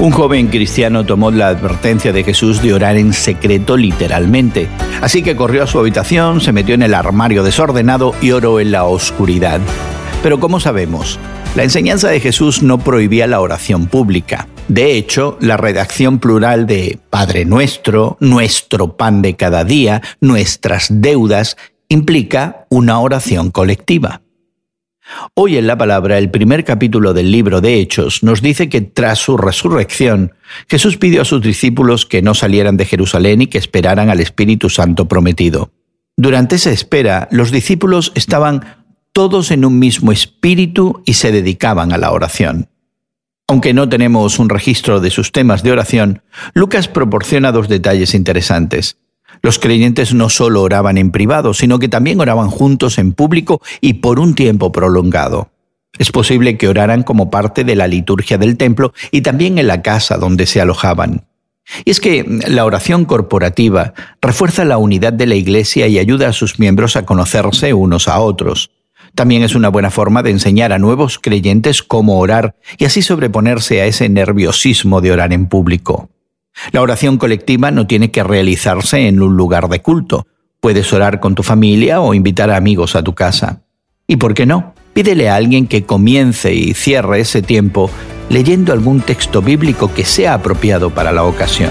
Un joven cristiano tomó la advertencia de Jesús de orar en secreto literalmente, así que corrió a su habitación, se metió en el armario desordenado y oró en la oscuridad. Pero como sabemos, la enseñanza de Jesús no prohibía la oración pública. De hecho, la redacción plural de Padre Nuestro, Nuestro Pan de cada día, Nuestras deudas, implica una oración colectiva. Hoy en la palabra, el primer capítulo del libro de Hechos nos dice que tras su resurrección, Jesús pidió a sus discípulos que no salieran de Jerusalén y que esperaran al Espíritu Santo prometido. Durante esa espera, los discípulos estaban todos en un mismo espíritu y se dedicaban a la oración. Aunque no tenemos un registro de sus temas de oración, Lucas proporciona dos detalles interesantes. Los creyentes no solo oraban en privado, sino que también oraban juntos en público y por un tiempo prolongado. Es posible que oraran como parte de la liturgia del templo y también en la casa donde se alojaban. Y es que la oración corporativa refuerza la unidad de la Iglesia y ayuda a sus miembros a conocerse unos a otros. También es una buena forma de enseñar a nuevos creyentes cómo orar y así sobreponerse a ese nerviosismo de orar en público. La oración colectiva no tiene que realizarse en un lugar de culto. Puedes orar con tu familia o invitar a amigos a tu casa. ¿Y por qué no? Pídele a alguien que comience y cierre ese tiempo leyendo algún texto bíblico que sea apropiado para la ocasión.